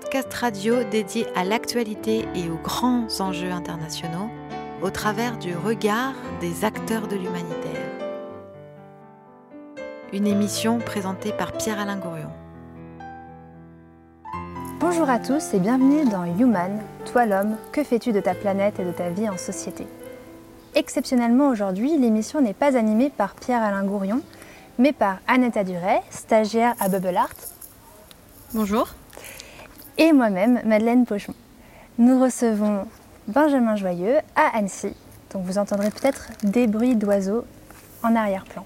Podcast radio dédié à l'actualité et aux grands enjeux internationaux au travers du regard des acteurs de l'humanitaire. Une émission présentée par Pierre-Alain Gourion. Bonjour à tous et bienvenue dans Human, toi l'homme, que fais-tu de ta planète et de ta vie en société? Exceptionnellement aujourd'hui, l'émission n'est pas animée par Pierre-Alain Gourion, mais par Annetta Duret, stagiaire à Bubble Art. Bonjour. Et moi-même, Madeleine Pochon. Nous recevons Benjamin Joyeux à Annecy. Donc vous entendrez peut-être des bruits d'oiseaux en arrière-plan.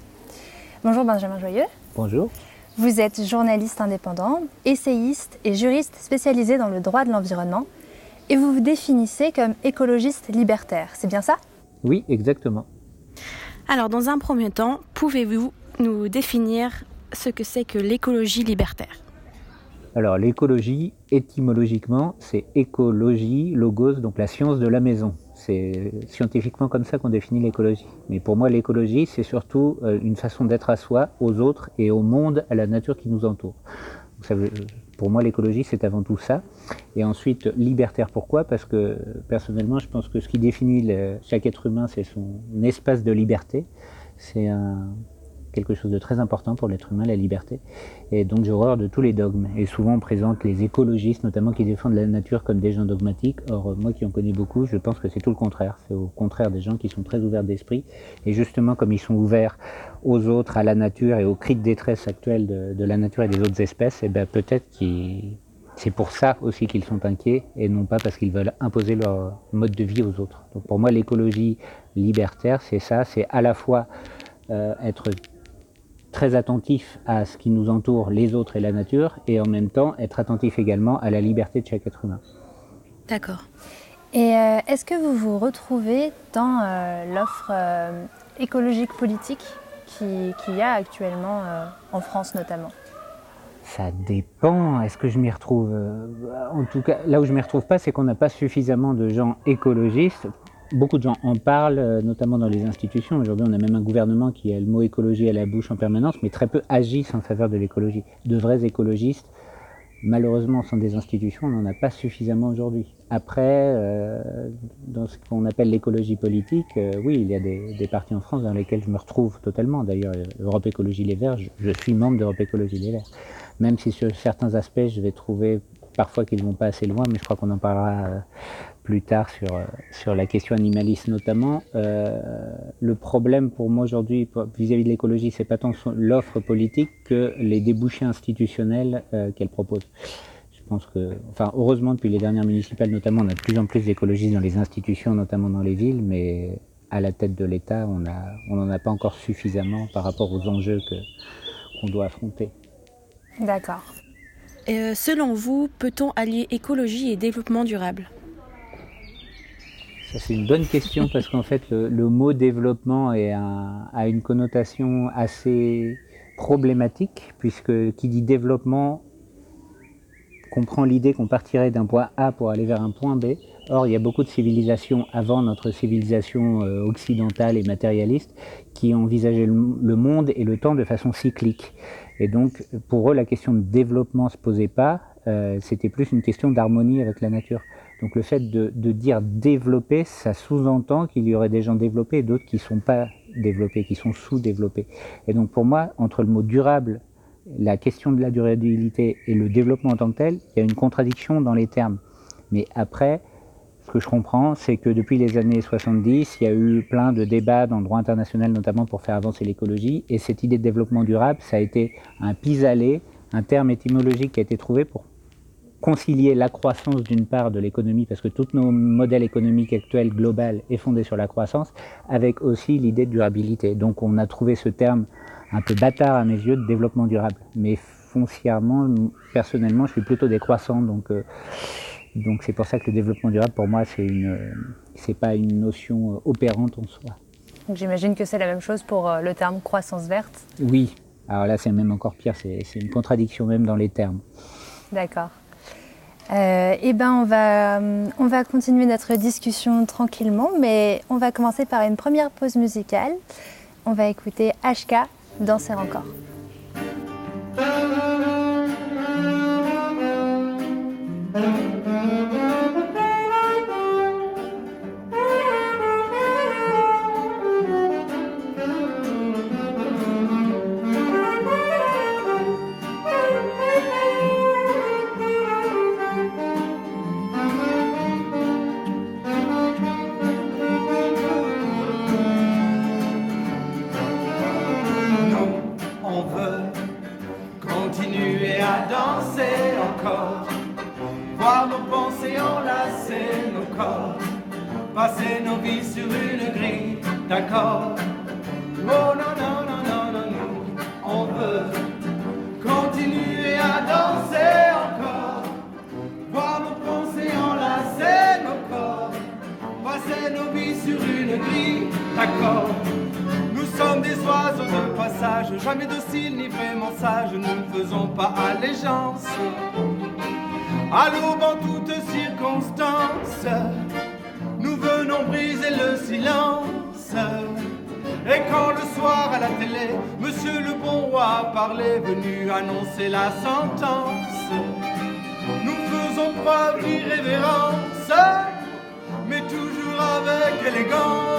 Bonjour Benjamin Joyeux. Bonjour. Vous êtes journaliste indépendant, essayiste et juriste spécialisé dans le droit de l'environnement et vous vous définissez comme écologiste libertaire, c'est bien ça? Oui, exactement. Alors dans un premier temps, pouvez-vous nous définir ce que c'est que l'écologie libertaire? Alors l'écologie, étymologiquement, c'est écologie, logos, donc la science de la maison. C'est scientifiquement comme ça qu'on définit l'écologie. Mais pour moi, l'écologie, c'est surtout euh, une façon d'être à soi, aux autres et au monde, à la nature qui nous entoure. Veut, pour moi, l'écologie, c'est avant tout ça. Et ensuite, libertaire, pourquoi? Parce que personnellement, je pense que ce qui définit chaque être humain, c'est son espace de liberté. C'est un, quelque chose de très important pour l'être humain, la liberté. Et donc j'ai horreur de tous les dogmes. Et souvent on présente les écologistes, notamment qui défendent la nature comme des gens dogmatiques. Or moi qui en connais beaucoup, je pense que c'est tout le contraire. C'est au contraire des gens qui sont très ouverts d'esprit. Et justement comme ils sont ouverts aux autres, à la nature et aux cris de détresse actuels de, la nature et des autres espèces, et eh ben peut-être qu'ils c'est pour ça aussi qu'ils sont inquiets et non pas parce qu'ils veulent imposer leur mode de vie aux autres. Donc pour moi, l'écologie libertaire, c'est ça, c'est à la fois euh, être très attentif à ce qui nous entoure, les autres et la nature, et en même temps être attentif également à la liberté de chaque être humain. D'accord. Et euh, est-ce que vous vous retrouvez dans euh, l'offre euh, écologique politique qu'il y a actuellement en France notamment? Ça dépend. Est-ce que je m'y retrouve? En tout cas, là où je m'y retrouve pas, c'est qu'on n'a pas suffisamment de gens écologistes Beaucoup de gens en parlent, euh, notamment dans les institutions. Aujourd'hui, on a même un gouvernement qui a le mot écologie à la bouche en permanence, mais très peu agissent en faveur de l'écologie. De vrais écologistes, malheureusement, sont des institutions, on n'en a pas suffisamment aujourd'hui. Après, euh, dans ce qu'on appelle l'écologie politique, euh, oui, il y a des, des, partis en France dans lesquels je me retrouve totalement. D'ailleurs, Europe Écologie Les Verts, je, suis membre d'Europe Écologie Les Verts. Même si sur certains aspects, je vais trouver parfois qu'ils ne vont pas assez loin, mais je crois qu'on en parlera plus tard sur, euh, sur la question animaliste notamment. Euh, le problème pour moi aujourd'hui vis-à-vis de l'écologie, c'est pas tant l'offre politique que les débouchés institutionnels euh, qu'elle propose. Je pense que, enfin, heureusement depuis les dernières municipales notamment, on a de plus en plus d'écologistes dans les institutions, notamment dans les villes, mais à la tête de l'État, on n'en a pas encore suffisamment par rapport aux enjeux que qu'on doit affronter. D'accord. Euh, selon vous, peut-on allier écologie et développement durable? C'est une bonne question parce qu'en fait, le, mot développement a une connotation assez problématique, puisque qui dit développement comprend l'idée qu'on partirait d'un point A pour aller vers un point B. Or, il y a beaucoup de civilisations avant notre civilisation euh, occidentale et matérialiste qui envisageaient le, monde et le temps de façon cyclique. Et donc, pour eux, la question de développement se posait pas, euh, c'était plus une question d'harmonie avec la nature. Donc le fait de, dire développer, ça sous-entend qu'il y aurait des gens développés et d'autres qui ne sont pas développés, qui sont sous-développés. Et donc pour moi, entre le mot durable, la question de la durabilité et le développement en tant que tel, il y a une contradiction dans les termes. Mais après, ce que je comprends, c'est que depuis les années 70, il y a eu plein de débats dans le droit international, notamment pour faire avancer l'écologie. Et cette idée de développement durable, ça a été un pis-aller, un terme étymologique qui a été trouvé pour concilier la croissance d'une part de l'économie, parce que tous nos modèles économiques actuels global est fondé sur la croissance, avec aussi l'idée de durabilité. Donc on a trouvé ce terme un peu bâtard à mes yeux de développement durable. Mais foncièrement, personnellement, je suis plutôt décroissant, donc euh, donc c'est pour ça que le développement durable, pour moi, c'est une, c'est pas une notion opérante en soi. Donc j'imagine que c'est la même chose pour euh, le terme croissance verte. Oui. Alors là, c'est même encore pire. C'est une contradiction même dans les termes. D'accord. Euh, eh ben, on va, on va continuer notre discussion tranquillement, mais on va commencer par une première pause musicale. On va écouter HK danser encore. Venu annoncer la sentence, nous faisons preuve d'irrévérence, mais toujours avec élégance.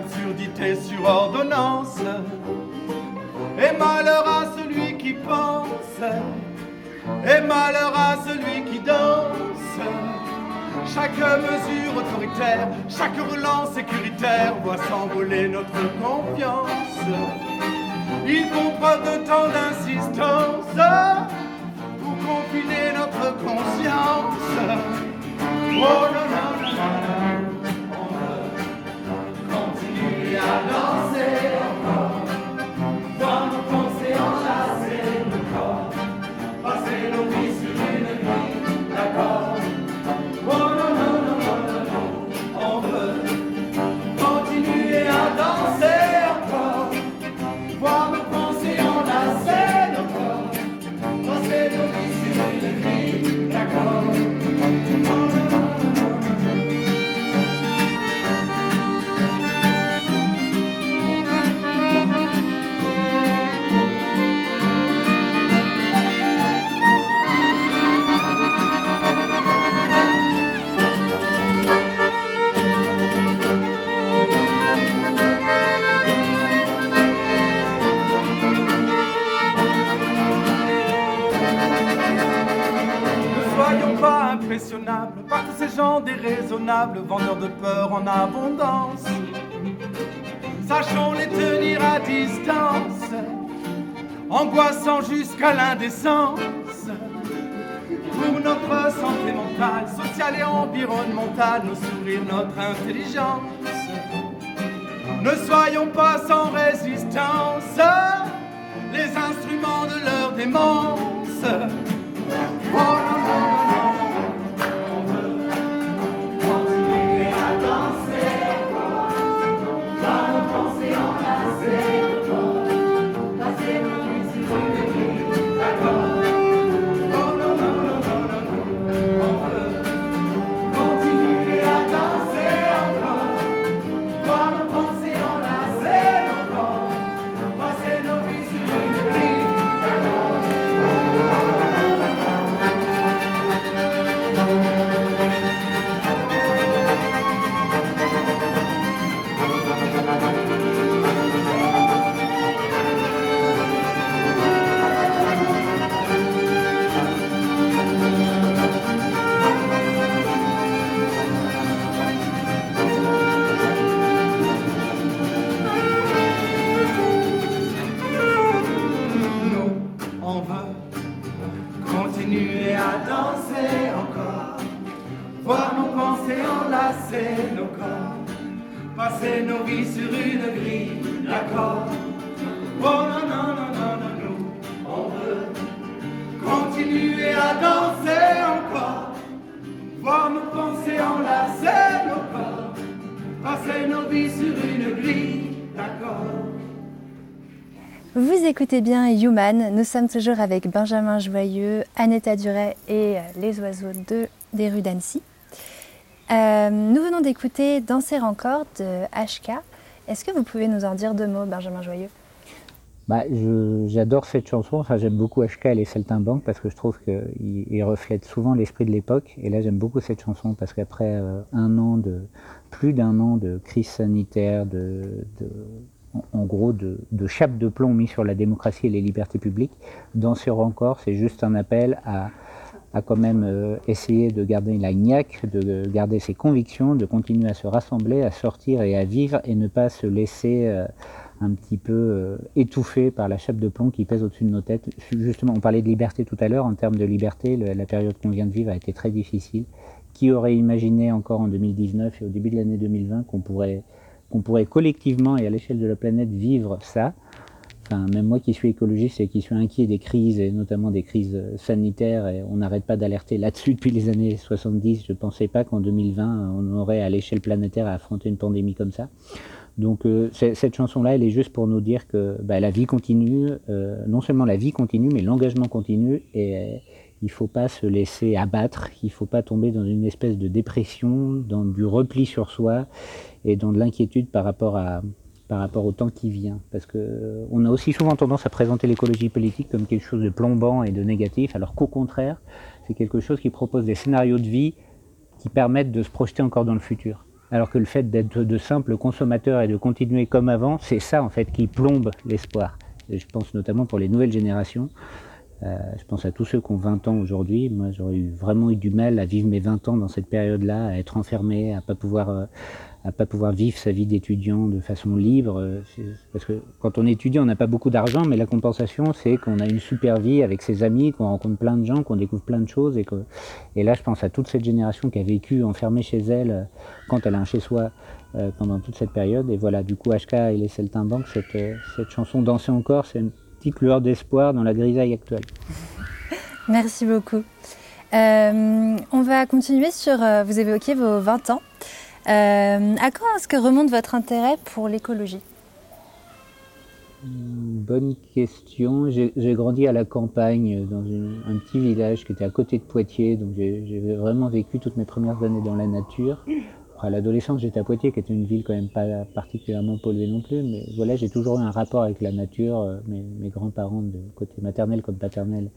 Absurdité sur ordonnance. Et malheur à celui qui pense, et malheur à celui qui danse. Chaque mesure autoritaire, chaque relance sécuritaire voit s'envoler notre confiance. Ils font preuve de tant d'insistance pour confiner notre conscience. Oh non, continuer à pas impressionnables par tous ces gens déraisonnables, vendeurs de peur en abondance. Sachons les tenir à distance, angoissant jusqu'à l'indécence. Pour notre santé mentale, sociale et environnementale, nos sourires, notre intelligence. Ne soyons pas sans résistance, les instruments de leur démence. Oh passer nos vies sur une grille d'accord. Oh non, non, non, non, non, nous, on veut continuer à danser encore, voir nos pensées enlacer nos corps, passer nos vies sur une grille d'accord. Vous écoutez bien Human, nous sommes toujours avec Benjamin Joyeux, Annetta Duret et les oiseaux de, des rues d'Annecy. Euh, nous venons d'écouter Danser encore de HK Est-ce que vous pouvez nous en dire deux mots, Benjamin Joyeux? Bah, J'adore cette chanson, enfin, j'aime beaucoup HK et les Saltimbanques parce que je trouve qu'il il reflète souvent l'esprit de l'époque. Et là, j'aime beaucoup cette chanson parce qu'après euh, un an de, plus d'un an de crise sanitaire, de, de en gros de, de, chape de plomb mis sur la démocratie et les libertés publiques, Danser encore, c'est juste un appel à, à quand même euh, essayer de garder la niaque, de garder ses convictions, de continuer à se rassembler, à sortir et à vivre et ne pas se laisser euh, un petit peu euh, étouffé par la chape de plomb qui pèse au-dessus de nos têtes. Justement, on parlait de liberté tout à l'heure. En termes de liberté, la période qu'on vient de vivre a été très difficile. Qui aurait imaginé encore en 2019 et au début de l'année 2020 qu'on pourrait, qu'on pourrait collectivement et à l'échelle de la planète vivre ça? Même moi qui suis écologiste et qui suis inquiet des crises, et notamment des crises sanitaires, et on n'arrête pas d'alerter là-dessus depuis les années 70, je ne pensais pas qu'en 2020, on aurait à l'échelle planétaire à affronter une pandémie comme ça. Donc euh, cette chanson-là, elle est juste pour nous dire que bah, la vie continue, euh, non seulement la vie continue, mais l'engagement continue, et euh, il ne faut pas se laisser abattre, il ne faut pas tomber dans une espèce de dépression, dans du repli sur soi, et dans de l'inquiétude par rapport à, par rapport au temps qui vient. Parce que on a aussi souvent tendance à présenter l'écologie politique comme quelque chose de plombant et de négatif, alors qu'au contraire, c'est quelque chose qui propose des scénarios de vie qui permettent de se projeter encore dans le futur alors que le fait d'être de simples consommateurs et de continuer comme avant, c'est ça en fait qui plombe l'espoir. Je pense notamment pour les nouvelles générations. Euh, je pense à tous ceux qui ont 20 ans aujourd'hui. Moi, j'aurais eu vraiment eu du mal à vivre mes 20 ans dans cette période-là, à être enfermé, à pas pouvoir euh, à pas pouvoir vivre sa vie d'étudiant de façon libre. Euh, parce que quand on est étudiant, on n'a pas beaucoup d'argent, mais la compensation, c'est qu'on a une super vie avec ses amis, qu'on rencontre plein de gens, qu'on découvre plein de choses. Et, que, et là, je pense à toute cette génération qui a vécu enfermée chez elle euh, quand elle a un chez-soi euh, pendant toute cette période. Et voilà, du coup, HK et les Celtimbanques, cette, cette chanson Danser encore, c'est une petite lueur d'espoir dans la grisaille actuelle. Merci beaucoup. on va continuer sur, vous évoquiez vos 20 ans. Euh, à quand est-ce que remonte votre intérêt pour l'écologie Bonne question. J'ai grandi à la campagne, dans un petit village qui était à côté de Poitiers, donc j'ai vraiment vécu toutes mes premières années dans la nature. À l'adolescence, j'étais à Poitiers, qui était une ville quand même pas particulièrement polluée non plus, mais voilà, j'ai toujours eu un rapport avec la nature. Mes, mes grands-parents, de côté maternel comme paternel,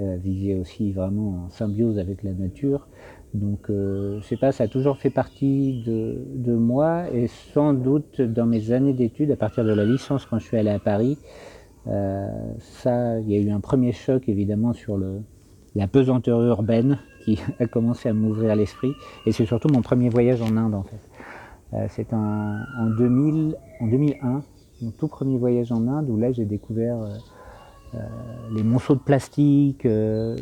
euh, vivaient aussi vraiment en symbiose avec la nature. Donc, euh, je sais pas, ça a toujours fait partie de, de, moi et sans doute dans mes années d'études, à partir de la licence, quand je suis allé à Paris, euh, ça, il y a eu un premier choc évidemment sur le, la pesanteur urbaine qui a commencé à m'ouvrir l'esprit. Et c'est surtout mon premier voyage en Inde en fait. Euh, c'est en, en, 2000, en 2001, mon tout premier voyage en Inde où là j'ai découvert euh, les monceaux de plastique, euh,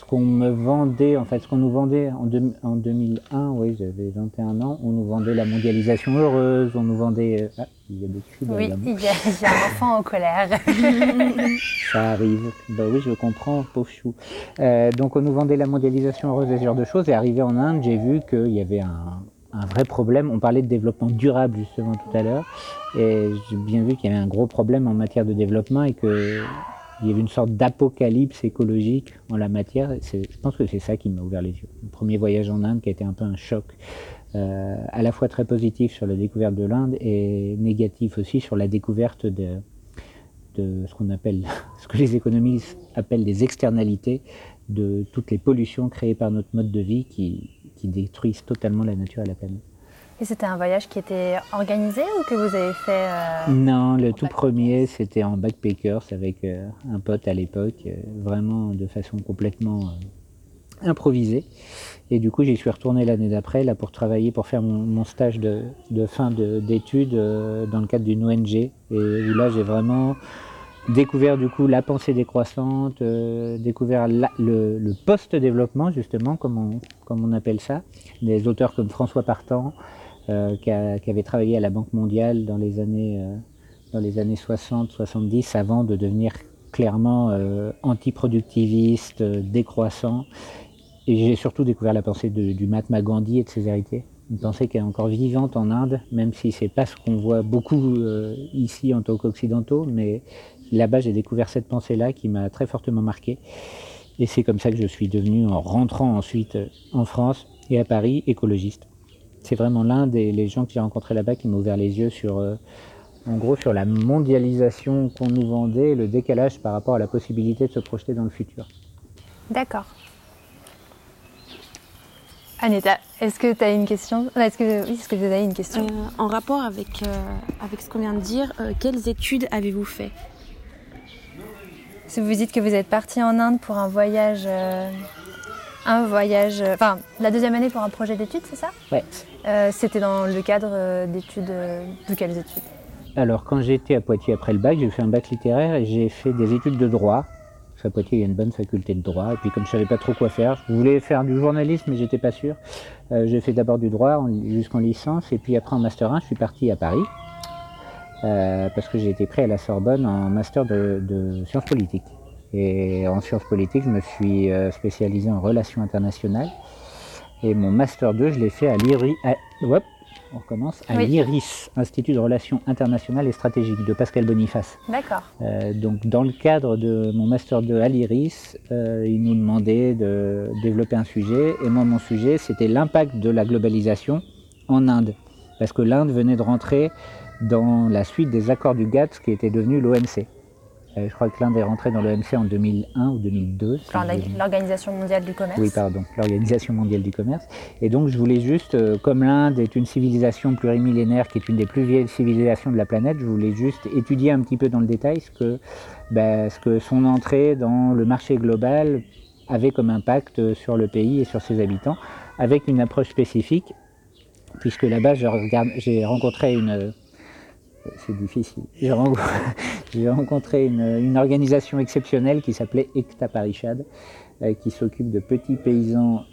le qu'on me vendait, en fait, ce qu'on nous vendait en, en 2001, oui, j'avais 21 ans, on nous vendait la mondialisation heureuse, on nous vendait. Ah, il y a des cris Oui, il y, a, un enfant en colère. Ça arrive. Bah oui, je comprends, pauvre chou. Euh, donc, on nous vendait la mondialisation heureuse et ce genre de choses. Et arrivé en Inde, j'ai vu qu'il y avait un, un vrai problème. On parlait de développement durable justement tout à l'heure, et j'ai bien vu qu'il y avait un gros problème en matière de développement et que il y avait une sorte d'apocalypse écologique en la matière. Je pense que c'est ça qui m'a ouvert les yeux. Mon premier voyage en Inde qui a été un peu un choc, euh, à la fois très positif sur la découverte de l'Inde et négatif aussi sur la découverte de, de ce qu'on appelle, ce que les économistes appellent les externalités de toutes les pollutions créées par notre mode de vie qui, qui détruisent totalement la nature et la planète. Et c'était un voyage qui était organisé ou que vous avez fait euh, Non, le tout premier, c'était en backpackers avec euh, un pote à l'époque, euh, vraiment de façon complètement improvisée. Et du coup, j'y suis retourné l'année d'après là pour travailler, pour faire mon, stage de, de fin d'études dans le cadre d'une ONG. Et où là, j'ai vraiment découvert du coup la pensée décroissante, découvert le, le post-développement justement, comme on, comme on appelle ça. Des auteurs comme François Partant, euh, qui, avait travaillé à la Banque mondiale dans les années, euh, dans années 60-70 avant de devenir clairement euh, antiproductiviste, décroissant. Et j'ai surtout découvert la pensée du Mahatma Gandhi et de ses héritiers. Une pensée qui est encore vivante en Inde, même si c'est pas ce qu'on voit beaucoup ici en tant qu'occidentaux, mais là-bas j'ai découvert cette pensée-là qui m'a très fortement marqué. Et c'est comme ça que je suis devenu, en rentrant ensuite en France et à Paris, écologiste c'est vraiment l'Inde et les gens que j'ai rencontrés là-bas qui m'ont ouvert les yeux sur, euh, en gros, sur la mondialisation qu'on nous vendait, et le décalage par rapport à la possibilité de se projeter dans le futur. D'accord. Aneta, est-ce que tu as une question? Est-ce que, oui, est-ce que vous avez une question? Euh, en rapport avec, euh, avec ce qu'on vient de dire, euh, quelles études avez-vous fait? Si vous dites que vous êtes parti en Inde pour un voyage, euh, un voyage, euh, enfin la deuxième année pour un projet d'études, c'est ça? Ouais. Euh, C'était dans le cadre euh, d'études, de quelles études? Alors, quand j'étais à Poitiers après le bac, j'ai fait un bac littéraire et j'ai fait des études de droit. Parce qu'à Poitiers, il y a une bonne faculté de droit. Et puis, comme je savais pas trop quoi faire, je voulais faire du journalisme, mais j'étais pas sûr. Euh, j'ai fait d'abord du droit en- jusqu'en licence. Et puis, après, en master 1, je suis parti à Paris. euh, parce que j'ai été pris à la Sorbonne en master de, de sciences politiques. Et en sciences politiques, je me suis euh, spécialisé en relations internationales. Et mon master 2, je l'ai fait à l'IRI. à- hop, on recommence. À Oui. l'IRIS, Institut de relations internationales et stratégiques, de Pascal Boniface. D'accord. Euh, donc, dans le cadre de mon master 2 à l'IRIS, euh, ils nous demandaient de développer un sujet. Et moi, mon sujet, c'était l'impact de la globalisation en Inde. Parce que l'Inde venait de rentrer dans la suite des accords du GATT, qui était devenu l'OMC. Euh, je crois que l'Inde est rentrée dans l'OMC en 2001 ou 2002. si Enfin, je la- dis- L'Organisation mondiale du commerce. oui, pardon, l'Organisation mondiale du commerce. Et donc, je voulais juste, euh, comme l'Inde est une civilisation plurimillénaire qui est une des plus vieilles civilisations de la planète, je voulais juste étudier un petit peu dans le détail ce que, ben, ce que son entrée dans le marché global avait comme impact sur le pays et sur ses habitants, avec une approche spécifique, puisque là-bas, j'ai rencontré une. C'est difficile. J'ai ren- j'ai rencontré une, une organisation exceptionnelle qui s'appelait Ekta Parishad, euh, qui s'occupe de petits paysans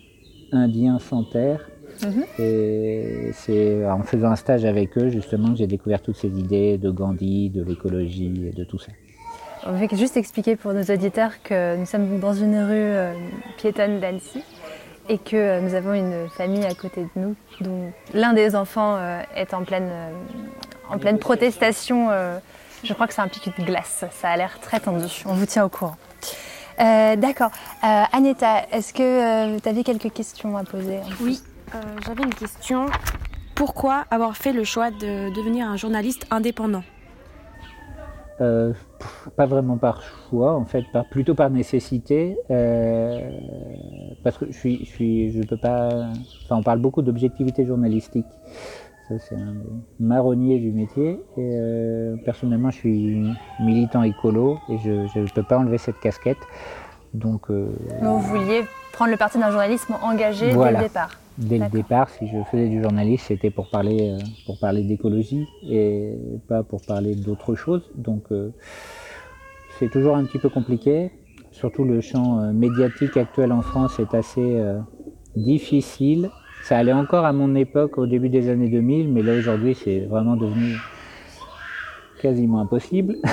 indiens sans terre. Mhm. Et c'est en faisant un stage avec eux, justement, que j'ai découvert toutes ces idées de Gandhi, de l'écologie et de tout ça. On veut juste expliquer pour nos auditeurs que nous sommes dans une rue euh, piétonne d'Annecy et que euh, nous avons une famille à côté de nous dont l'un des enfants euh, est en pleine, euh, en pleine protestation. euh, je crois que c'est un pic de glace. Ça a l'air très tendu. On vous tient au courant. Euh, D'accord. Euh, Aneta, est-ce que tu avais quelques questions à poser Oui, euh, j'avais une question. Pourquoi avoir fait le choix de devenir un journaliste indépendant? Euh, pff, pas vraiment par choix, en fait, par, plutôt par nécessité, euh, parce que je suis, je suis, je peux pas. Enfin, on parle beaucoup d'objectivité journalistique. Ça, c'est un marronnier du métier. Et euh, personnellement, je suis militant écolo et je ne peux pas enlever cette casquette. Donc, euh, Mais Vous vouliez prendre le parti d'un journalisme engagé dès le départ. Dès le départ, si je faisais du journalisme, c'était pour parler, euh, pour parler d'écologie et pas pour parler d'autre chose. Donc, c'est toujours un petit peu compliqué. Surtout le champ médiatique actuel en France est assez difficile. Ça allait encore à mon époque au début des années 2000, mais là aujourd'hui, c'est vraiment devenu quasiment impossible.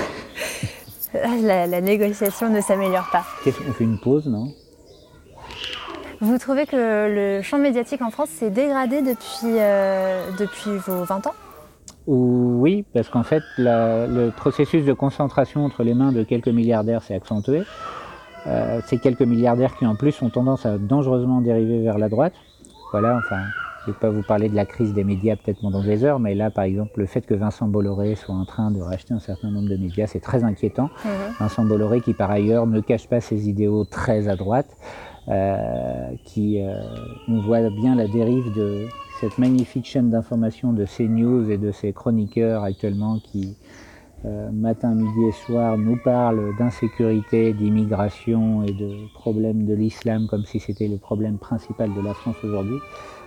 La, la négociation ne s'améliore pas. Qu'on fait une pause, non? Vous trouvez que le champ médiatique en France s'est dégradé depuis, euh, depuis vos 20 ans? Ou- Oui, parce qu'en fait, la- le processus de concentration entre les mains de quelques milliardaires s'est accentué. Euh, ces quelques milliardaires qui en plus ont tendance à dangereusement dériver vers la droite. Voilà, enfin, je ne vais pas vous parler de la crise des médias peut-être pendant des heures, mais là, par exemple, le fait que Vincent Bolloré soit en train de racheter un certain nombre de médias, c'est très inquiétant. Vincent Bolloré qui, par ailleurs, ne cache pas ses idéaux très à droite, euh, qui, euh, on voit bien la dérive de cette magnifique chaîne d'information de CNews et de ses chroniqueurs actuellement qui, matin, midi et soir, nous parlent d'insécurité, d'immigration et de problèmes de l'islam comme si c'était le problème principal de la France aujourd'hui.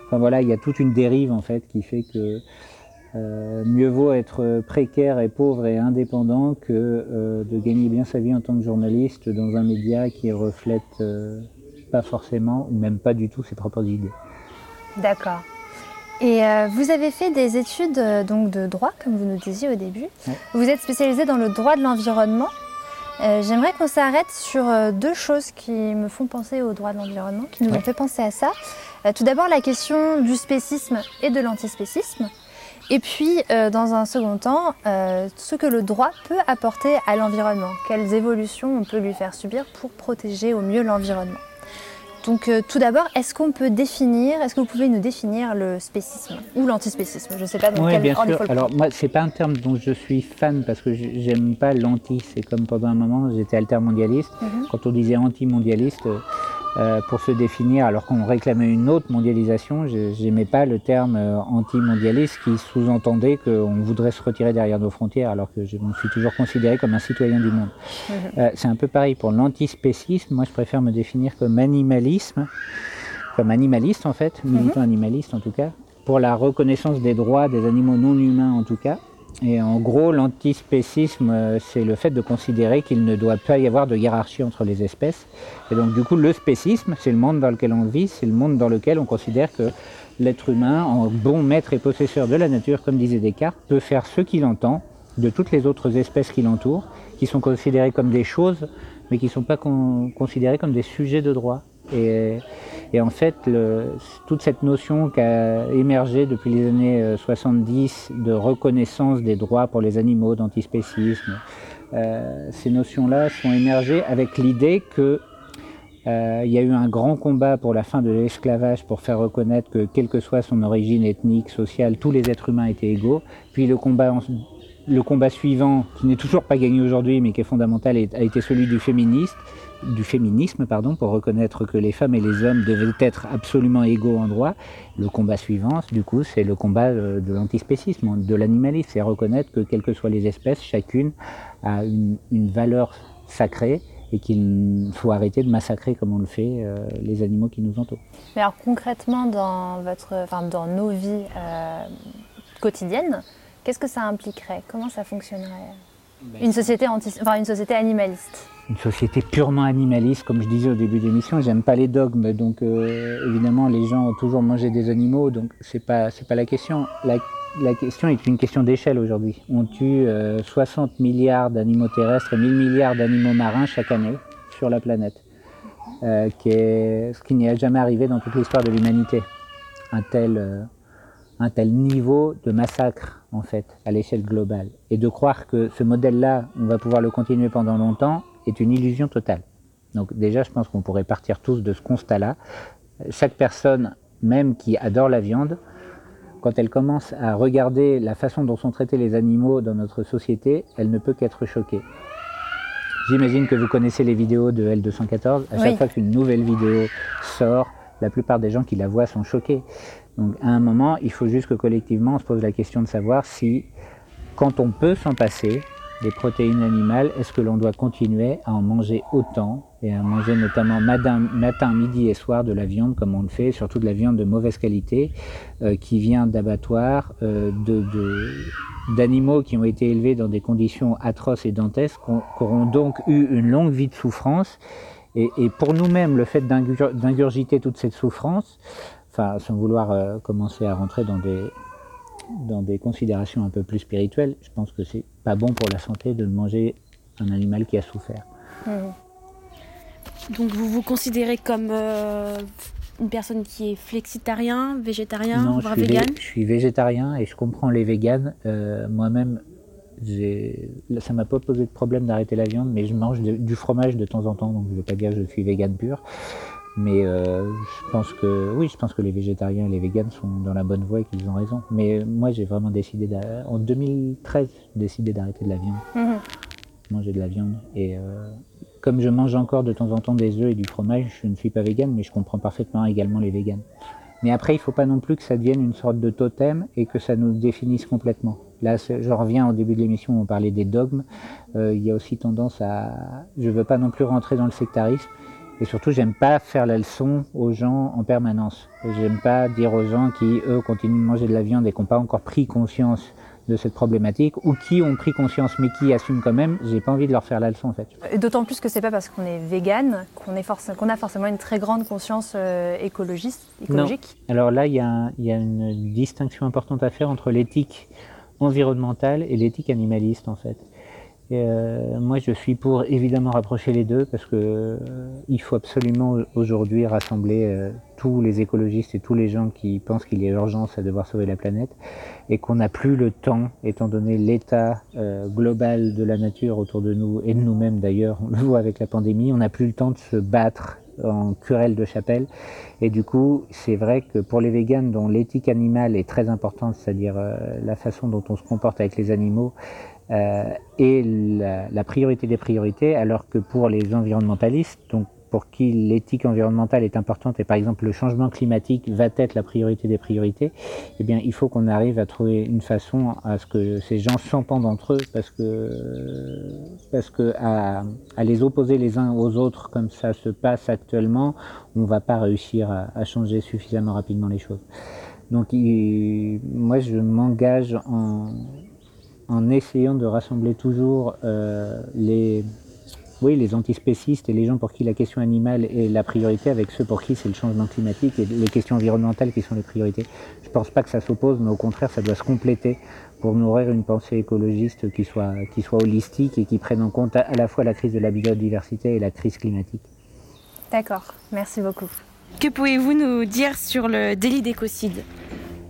Enfin voilà, il y a toute une dérive en fait qui fait que euh, mieux vaut être précaire et pauvre et indépendant que euh, de gagner bien sa vie en tant que journaliste dans un média qui reflète euh, pas forcément ou même pas du tout ses propres idées. D'accord. Et euh, vous avez fait des études euh, donc de droit, comme vous nous disiez au début. Vous êtes spécialisé dans le droit de l'environnement. Euh, J'aimerais qu'on s'arrête sur euh, deux choses qui me font penser au droit de l'environnement, qui nous Ouais. ont fait penser à ça. Euh, tout d'abord, la question du spécisme et de l'antispécisme. Et puis, dans un second temps, ce que le droit peut apporter à l'environnement. Quelles évolutions on peut lui faire subir pour protéger au mieux l'environnement. Donc euh, tout d'abord, est-ce qu'on peut définir, est-ce que vous pouvez nous définir le spécisme ou l'antispécisme? Je ne sais pas dans Oui, quel bien sûr. le Alors moi, c'est pas un terme dont je suis fan parce que j'ai- j'aime pas l'anti. C'est comme pendant un moment, j'étais altermondialiste. Mhm. Quand on disait anti-mondialiste, euh, pour se définir, alors qu'on réclamait une autre mondialisation, je- j'aimais pas le terme euh, anti-mondialiste qui sous-entendait qu'on voudrait se retirer derrière nos frontières, alors que je me suis toujours considéré comme un citoyen du monde. Mhm. Euh, c'est un peu pareil pour l'antispécisme. Moi, je préfère me définir comme animalisme, comme animaliste en fait, militant animaliste en tout cas, pour la reconnaissance des droits des animaux non humains en tout cas. Et en gros, l'antispécisme, euh, c'est le fait de considérer qu'il ne doit pas y avoir de hiérarchie entre les espèces. Et donc, du coup, le spécisme, c'est le monde dans lequel on vit, c'est le monde dans lequel on considère que l'être humain, en bon maître et possesseur de la nature, comme disait Descartes, peut faire ce qu'il entend de toutes les autres espèces qui l'entourent, qui sont considérées comme des choses, mais qui ne sont pas con- considérées comme des sujets de droit. Et, en fait, toute cette notion qui a émergé depuis les années euh, 70 de reconnaissance des droits pour les animaux, d'antispécisme, euh, ces notions-là sont émergées avec l'idée que euh, y a eu un grand combat pour la fin de l'esclavage pour faire reconnaître que, quelle que soit son origine ethnique, sociale, tous les êtres humains étaient égaux. Puis le combat, le combat suivant, qui n'est toujours pas gagné aujourd'hui, mais qui est fondamental, a été celui du féministe, du féminisme, pardon, pour reconnaître que les femmes et les hommes devaient être absolument égaux en droit. Le combat suivant, du coup, c'est le combat euh, de l'antispécisme, de l'animalisme, c'est reconnaître que, quelles que soient les espèces, chacune a une, valeur sacrée et qu'il faut arrêter de massacrer comme on le fait euh, les animaux qui nous entourent. Mais alors concrètement, dans, votre, enfin, dans nos vies euh, quotidiennes, qu'est-ce que ça impliquerait? Comment ça fonctionnerait? Une société, anti, enfin, une société animaliste Une société purement animaliste, comme je disais au début de l'émission, j'aime pas les dogmes, donc euh, évidemment les gens ont toujours mangé des animaux, donc c'est pas c'est pas la question. La, la question est une question d'échelle aujourd'hui. On tue euh, 60 milliards d'animaux terrestres et 1000 milliards d'animaux marins chaque année sur la planète, euh, qui est, ce qui n'y a jamais arrivé dans toute l'histoire de l'humanité. Un tel euh, un tel niveau de massacre en fait à l'échelle globale et de croire que ce modèle-là, on va pouvoir le continuer pendant longtemps, est une illusion totale. Donc déjà, je pense qu'on pourrait partir tous de ce constat-là. Chaque personne, même qui adore la viande, quand elle commence à regarder la façon dont sont traités les animaux dans notre société, elle ne peut qu'être choquée. J'imagine que vous connaissez les vidéos de L214. À chaque Oui. fois qu'une nouvelle vidéo sort, la plupart des gens qui la voient sont choqués. Donc à un moment, il faut juste que collectivement, on se pose la question de savoir si, quand on peut s'en passer des protéines animales, est-ce que l'on doit continuer à en manger autant et à manger notamment matin, midi et soir de la viande comme on le fait, surtout de la viande de mauvaise qualité euh, qui vient d'abattoirs, euh, de, de- d'animaux qui ont été élevés dans des conditions atroces et dantesques, qui ont- qui auront donc eu une longue vie de souffrance. Et, et pour nous-mêmes, le fait d'ingur- d'ingurgiter toute cette souffrance, enfin, sans vouloir euh, commencer à rentrer dans des, dans des considérations un peu plus spirituelles, je pense que c'est pas bon pour la santé de manger un animal qui a souffert. Donc vous vous considérez comme euh, une personne qui est flexitarien, végétarien, non, je voire vé- vegan je suis végétarien et je comprends les véganes. Euh, Moi-même, ça m'a pas posé de problème d'arrêter la viande, mais je mange de- du fromage de temps en temps, donc je ne vais pas dire que je suis vegan pur. Mais euh, je pense que oui, je pense que les végétariens et les véganes sont dans la bonne voie et qu'ils ont raison. Mais euh, moi, j'ai vraiment décidé en 2013, j'ai décidé d'arrêter de la viande, Mhm. manger de la viande. Et euh, comme je mange encore de temps en temps des œufs et du fromage, je ne suis pas vegan, mais je comprends parfaitement également les véganes. Mais après, il ne faut pas non plus que ça devienne une sorte de totem et que ça nous définisse complètement. Là, je reviens au début de l'émission où on parlait des dogmes. Euh, il y a aussi tendance à... Je ne veux pas non plus rentrer dans le sectarisme. Et surtout, j'aime pas faire la leçon aux gens en permanence. J'aime pas dire aux gens qui, eux, continuent de manger de la viande et qui n'ont pas encore pris conscience de cette problématique, ou qui ont pris conscience mais qui assument quand même, j'ai pas envie de leur faire la leçon en fait. D'autant plus que c'est pas parce qu'on est vegan qu'on a forcément une très grande conscience euh, écologiste, écologique. Alors là, y, il y a une distinction importante à faire entre l'éthique environnementale et l'éthique animaliste en fait. Euh, moi, je suis pour évidemment rapprocher les deux parce que euh, il faut absolument aujourd'hui rassembler euh, tous les écologistes et tous les gens qui pensent qu'il y a urgence à devoir sauver la planète et qu'on n'a plus le temps, étant donné l'état euh, global de la nature autour de nous et de nous-mêmes d'ailleurs, on le voit avec la pandémie, on n'a plus le temps de se battre en querelle de chapelle. Et du coup, c'est vrai que pour les véganes dont l'éthique animale est très importante, c'est-à-dire la façon dont on se comporte avec les animaux, est la, la, priorité des priorités, alors que pour les environnementalistes, donc pour qui l'éthique environnementale est importante et par exemple le changement climatique va être la priorité des priorités, eh bien il faut qu'on arrive à trouver une façon à ce que ces gens s'entendent entre eux parce que parce que à, les opposer les uns aux autres comme ça se passe actuellement, on va pas réussir à, changer suffisamment rapidement les choses. Donc moi je m'engage en, en essayant de rassembler toujours euh, les oui, les antispécistes et les gens pour qui la question animale est la priorité, avec ceux pour qui c'est le changement climatique et les questions environnementales qui sont les priorités. Je ne pense pas que ça s'oppose, mais au contraire, ça doit se compléter pour nourrir une pensée écologiste qui soit, qui soit holistique et qui prenne en compte à la fois la crise de la biodiversité et la crise climatique. D'accord, merci beaucoup. Que pouvez-vous nous dire sur le délit d'écocide?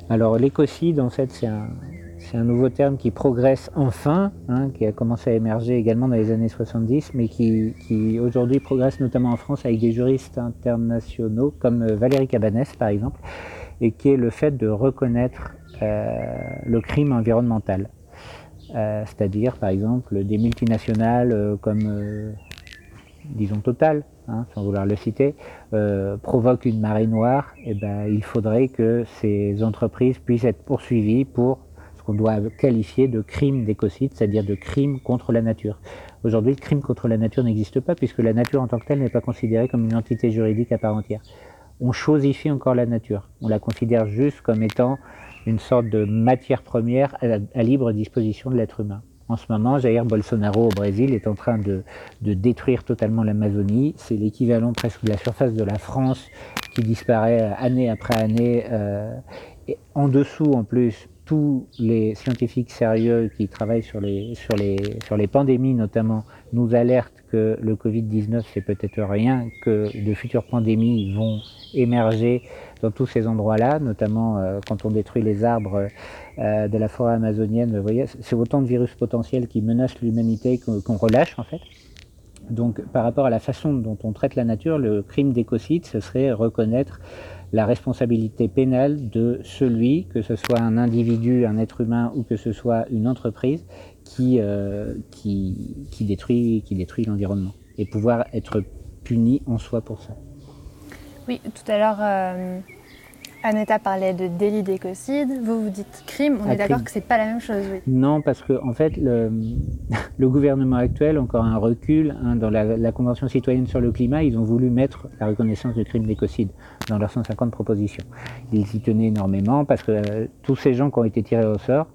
Alors l'écocide, en fait, c'est un, un nouveau terme qui progresse enfin, hein, qui a commencé à émerger également dans les années 70, mais qui, aujourd'hui progresse notamment en France avec des juristes internationaux comme euh, Valérie Cabanès par exemple, et qui est le fait de reconnaître euh, le crime environnemental. Euh, c'est-à-dire par exemple des multinationales comme disons Total, hein, sans vouloir le citer, provoquent une marée noire, et ben, il faudrait que ces entreprises puissent être poursuivies pour qu'on doit qualifier de crime d'écocide, c'est-à-dire de crime contre la nature. Aujourd'hui, le crime contre la nature n'existe pas puisque la nature en tant que telle n'est pas considérée comme une entité juridique à part entière. On chosifie encore la nature. On la considère juste comme étant une sorte de matière première à, libre disposition de l'être humain. En ce moment, Jair Bolsonaro au Brésil est en train de, détruire totalement l'Amazonie. C'est l'équivalent presque de la surface de la France qui disparaît année après année. Euh, et en dessous, en plus, tous les scientifiques sérieux qui travaillent sur les, sur les, sur les pandémies notamment nous alertent que le Covid-19 c'est peut-être rien, que de futures pandémies vont émerger dans tous ces endroits-là, notamment euh, quand on détruit les arbres euh, de la forêt amazonienne. Vous voyez, c'est autant de virus potentiels qui menacent l'humanité qu'on relâche en fait. Donc par rapport à la façon dont on traite la nature, le crime d'écocide, ce serait reconnaître la responsabilité pénale de celui, que ce soit un individu, un être humain ou que ce soit une entreprise, qui, euh, qui, détruit, qui détruit l'environnement et pouvoir être puni en soi pour ça. Oui, tout à l'heure, euh, Aneta parlait de délit d'écocide, vous vous dites crime, on est d'accord que c'est pas la même chose, oui. Non, parce que en fait, le, le gouvernement actuel, encore un recul, hein, dans la, Convention citoyenne sur le climat, ils ont voulu mettre la reconnaissance du crime d'écocide dans leurs 150 propositions. Ils y tenaient énormément parce que euh, tous ces gens qui ont été tirés au sort,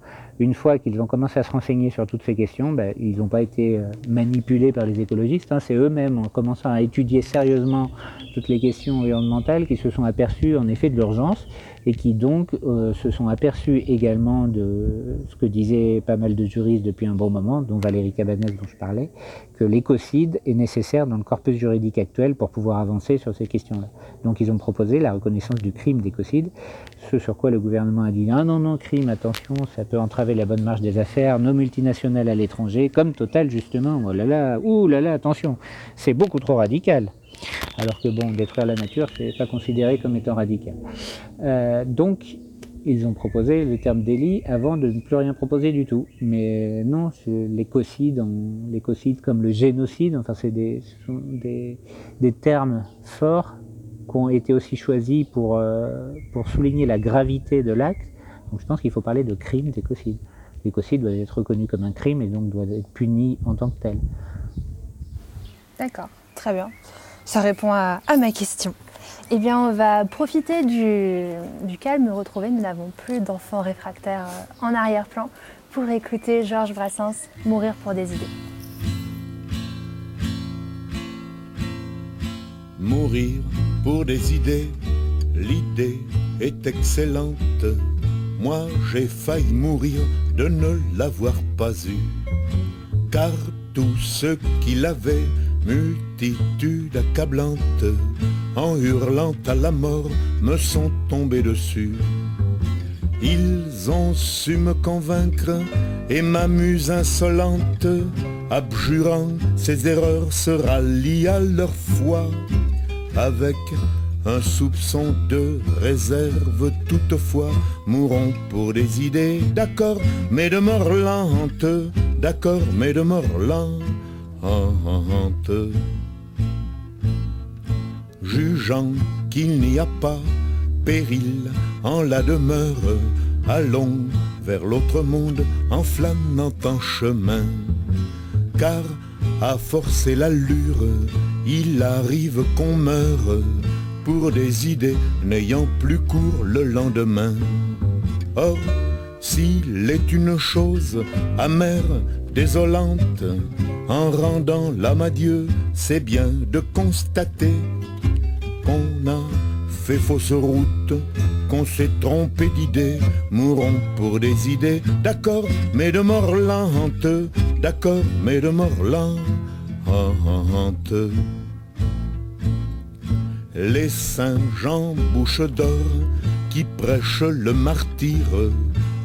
une fois qu'ils ont commencé à se renseigner sur toutes ces questions, ben, ils n'ont pas été euh, manipulés par les écologistes. Hein. C'est eux-mêmes, en commençant à étudier sérieusement toutes les questions environnementales, qui se sont aperçus en effet de l'urgence et qui donc euh, se sont aperçus également de ce que disaient pas mal de juristes depuis un bon moment, dont Valérie Cabanès dont je parlais, que l'écocide est nécessaire dans le corpus juridique actuel pour pouvoir avancer sur ces questions-là. Donc ils ont proposé la reconnaissance du crime d'écocide, ce sur quoi le gouvernement a dit ah non non crime attention ça peut entraver la bonne marche des affaires, nos multinationales à l'étranger, comme Total justement, oh là là, ouh là là attention, c'est beaucoup trop radical. Alors que bon, détruire la nature, c'est pas considéré comme étant radical. Euh, donc, ils ont proposé le terme délit avant de ne plus rien proposer du tout. Mais non, l'écocide, l'écocide comme le génocide, enfin, c'est des, termes forts qui ont été aussi choisis pour, euh, pour souligner la gravité de l'acte. Donc, je pense qu'il faut parler de crime d'écocide. L'écocide doit être reconnu comme un crime et donc doit être puni en tant que tel. D'accord, très bien. Ça répond à, ma question. Eh bien, on va profiter du, calme retrouvé. Nous n'avons plus d'enfants réfractaires euh, en arrière-plan pour écouter Georges Brassens Mourir pour des idées. Mourir pour des idées, l'idée est excellente. Moi, j'ai failli mourir de ne l'avoir pas eu, car tous ceux qui l'avaient multitude accablante, en hurlant à la mort, me sont tombés dessus. Ils ont su me convaincre et m'amuse insolente, abjurant ses erreurs, se rallient à leur foi. avec un soupçon de réserve toutefois, mourons pour des idées, d'accord, mais de mort d'accord, mais de mort. Jugeant qu'il n'y a pas péril en la demeure, allons vers l'autre monde en flânant en chemin. Car à forcer l'allure, il arrive qu'on meure pour des idées n'ayant plus cours le lendemain. Or, s'il est une chose amère, désolante, en rendant l'âme à Dieu, c'est bien de constater qu'on a fait fausse route, qu'on s'est trompé d'idées, mourons pour des idées, d'accord, mais de mort d'accord, mais de mort lente. Les saints Jean bouche d'or qui prêchent le martyre,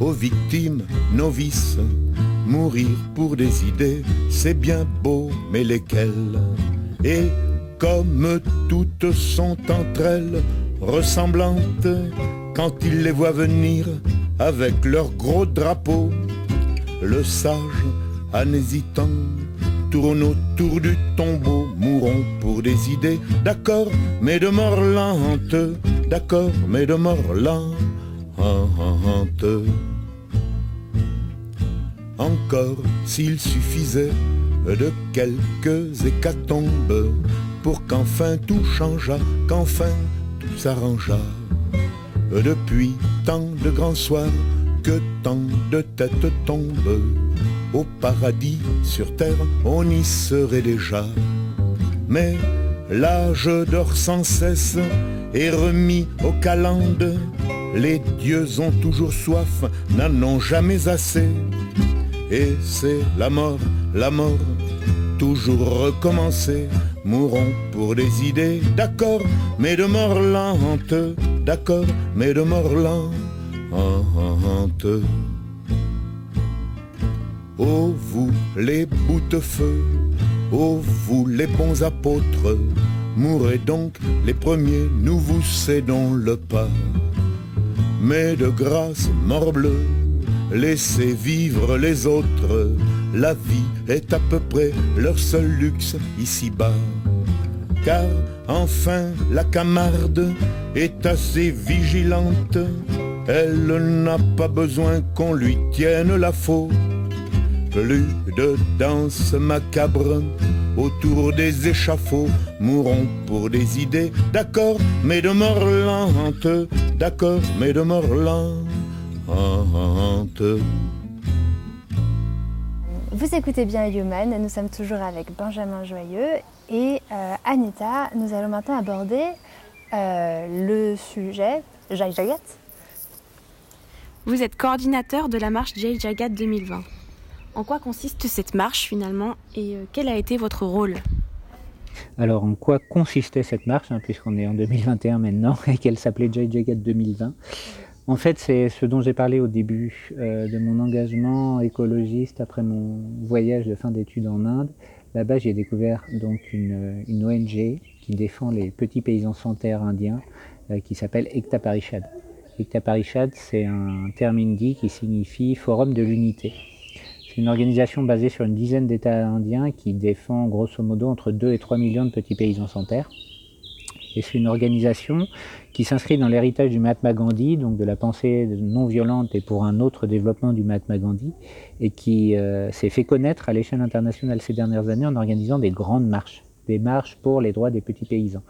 aux victimes novices. Mourir pour des idées, c'est bien beau, mais lesquelles? Et comme toutes sont entre elles ressemblantes, quand il les voit venir avec leur gros drapeau, le sage, en hésitant, tourne autour du tombeau, mourons pour des idées, d'accord, mais de mort lente, d'accord, mais de mort lente encore s'il suffisait de quelques hécatombes pour qu'enfin tout changeât, qu'enfin tout s'arrangeât. Depuis tant de grands soirs que tant de têtes tombent, au paradis sur terre on y serait déjà. Mais l'âge dort sans cesse et remis aux calendes, les dieux ont toujours soif, n'en ont jamais assez et c'est la mort, la mort, toujours recommencer. Mourons pour des idées, d'accord, mais de mort lente, d'accord, mais de mort lente. Oh vous les bouts-de-feu, oh vous les bons apôtres, mourrez donc les premiers, nous vous cédons le pas. Mais de grâce, mort laissez vivre les autres. La vie est à peu près leur seul luxe ici-bas. Car enfin la camarde est assez vigilante. Elle n'a pas besoin qu'on lui tienne la faute. Plus de danse macabre autour des échafauds, mourons pour des idées, d'accord, mais de mort d'accord, mais de mort. Vous écoutez bien Human, nous sommes toujours avec Benjamin Joyeux et euh, Anita. Nous allons maintenant aborder euh, le sujet Jai Jagat. Vous êtes coordinateur de la marche Jai Jagat 2020. En quoi consiste cette marche finalement et euh, quel a été votre rôle? Alors, en quoi consistait cette marche, hein, puisqu'on est en 2021 maintenant et qu'elle s'appelait Jai Jagat 2020 en fait, c'est ce dont j'ai parlé au début euh, de mon engagement écologiste après mon voyage de fin d'études en Inde. Là-bas, j'ai découvert donc une, ONG qui défend les petits paysans sans terre indiens euh, qui s'appelle Ekta Parishad. Ekta Parishad, c'est un terme hindi qui signifie Forum de l'unité. C'est une organisation basée sur une dizaine d'États indiens qui défend grosso modo entre 2 et 3 millions de petits paysans sans terre Et c'est une organisation qui s'inscrit dans l'héritage du Mahatma Gandhi, donc de la pensée non violente et pour un autre développement du Mahatma Gandhi, et qui euh, s'est fait connaître à l'échelle internationale ces dernières années en organisant des grandes marches, des marches pour les droits des petits paysans.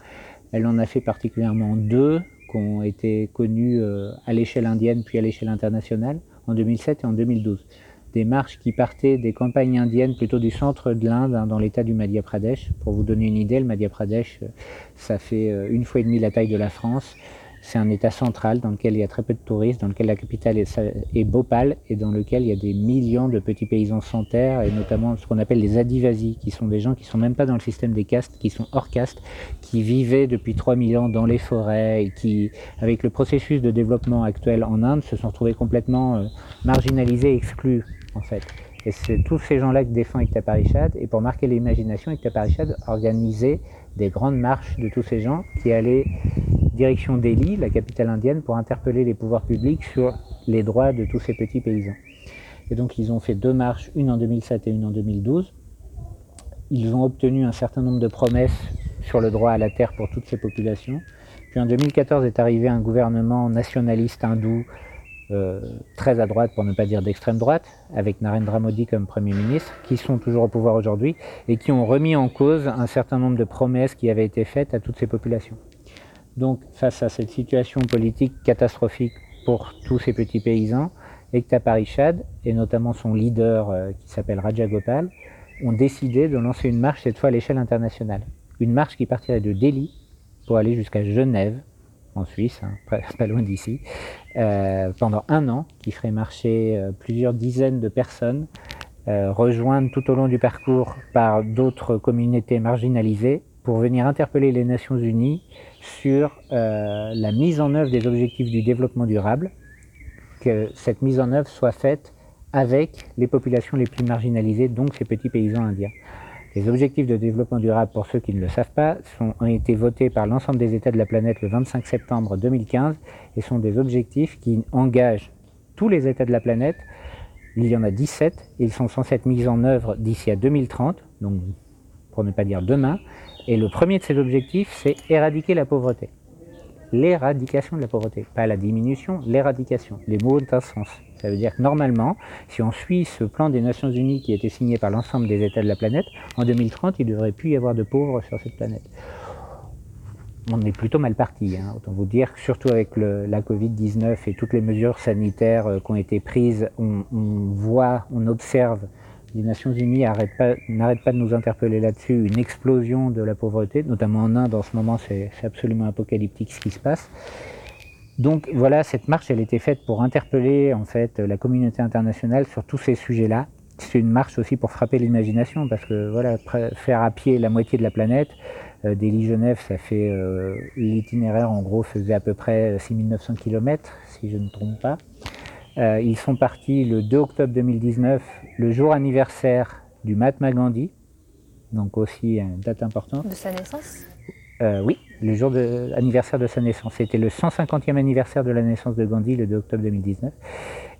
Elle en a fait particulièrement deux qui ont été connues euh, à l'échelle indienne puis à l'échelle internationale en 2007 et en 2012 des marches qui partaient des campagnes indiennes, plutôt du centre de l'Inde, hein, dans l'état du Madhya Pradesh. Pour vous donner une idée, le Madhya Pradesh, euh, ça fait euh, une fois et demie la taille de la France. C'est un État central dans lequel il y a très peu de touristes, dans lequel la capitale est, Bhopal et dans lequel il y a des millions de petits paysans sans terre et notamment ce qu'on appelle les adivasis, qui sont des gens qui sont même pas dans le système des castes, qui sont hors caste, qui vivaient depuis 3000 ans dans les forêts et qui, avec le processus de développement actuel en Inde, se sont retrouvés complètement euh, marginalisés, exclus en fait. Et c'est tous ces gens-là que défend Ekta Parishad. Et pour marquer l'imagination, Ekta Parishad organisait des grandes marches de tous ces gens qui allaient direction Delhi, la capitale indienne, pour interpeller les pouvoirs publics sur les droits de tous ces petits paysans. Et donc ils ont fait deux marches, une en 2007 et une en 2012. Ils ont obtenu un certain nombre de promesses sur le droit à la terre pour toutes ces populations. Puis en 2014 est arrivé un gouvernement nationaliste hindou euh, très à droite, pour ne pas dire d'extrême droite, avec Narendra Modi comme Premier ministre, qui sont toujours au pouvoir aujourd'hui et qui ont remis en cause un certain nombre de promesses qui avaient été faites à toutes ces populations. Donc, face à cette situation politique catastrophique pour tous ces petits paysans, Ekta Parishad, et notamment son leader euh, qui s'appelle Raja Gopal, ont décidé de lancer une marche cette fois à l'échelle internationale. Une marche qui partirait de Delhi pour aller jusqu'à Genève, en Suisse, hein, pas, loin d'ici, euh, pendant un an, qui ferait marcher euh, plusieurs dizaines de personnes, euh, rejointes tout au long du parcours par d'autres communautés marginalisées, pour venir interpeller les Nations Unies sur la mise en œuvre des objectifs du développement durable, que cette mise en œuvre soit faite avec les populations les plus marginalisées, donc ces petits paysans indiens. Les objectifs de développement durable, pour ceux qui ne le savent pas, ont été votés par l'ensemble des États de la planète le 25 septembre 2015 et sont des objectifs qui engagent tous les États de la planète. Il y en a 17 et ils sont censés être mis en œuvre d'ici à 2030, donc pour ne pas dire demain. Et le premier de ces objectifs, c'est éradiquer la pauvreté l'éradication de la pauvreté, pas la diminution, l'éradication. Les mots ont un sens. Ça veut dire que normalement, si on suit ce plan des Nations Unies qui a été signé par l'ensemble des États de la planète, en 2030, il ne devrait plus y avoir de pauvres sur cette planète. On est plutôt mal parti, hein. autant vous dire, surtout avec la Covid-19 et toutes les mesures sanitaires euh, qui ont été prises, on, on voit, on observe les Nations Unies n'arrêtent pas, de nous interpeller là-dessus, une explosion de la pauvreté, notamment en Inde en ce moment, c'est absolument apocalyptique ce qui se passe. Donc voilà, cette marche, elle était faite pour interpeller en fait la communauté internationale sur tous ces sujets-là. C'est une marche aussi pour frapper l'imagination, parce que voilà, faire à pied la moitié de la planète, euh, Delhi-Genève, ça fait euh, l'itinéraire en gros faisait à peu près 6900 km, si je ne me trompe pas. Euh, ils sont partis le 2 octobre 2019, le jour anniversaire du Mahatma Gandhi, donc aussi une date importante. De sa naissance? Euh, Oui, le jour de, anniversaire de sa naissance. C'était le 150e anniversaire de la naissance de Gandhi, le 2 octobre 2019.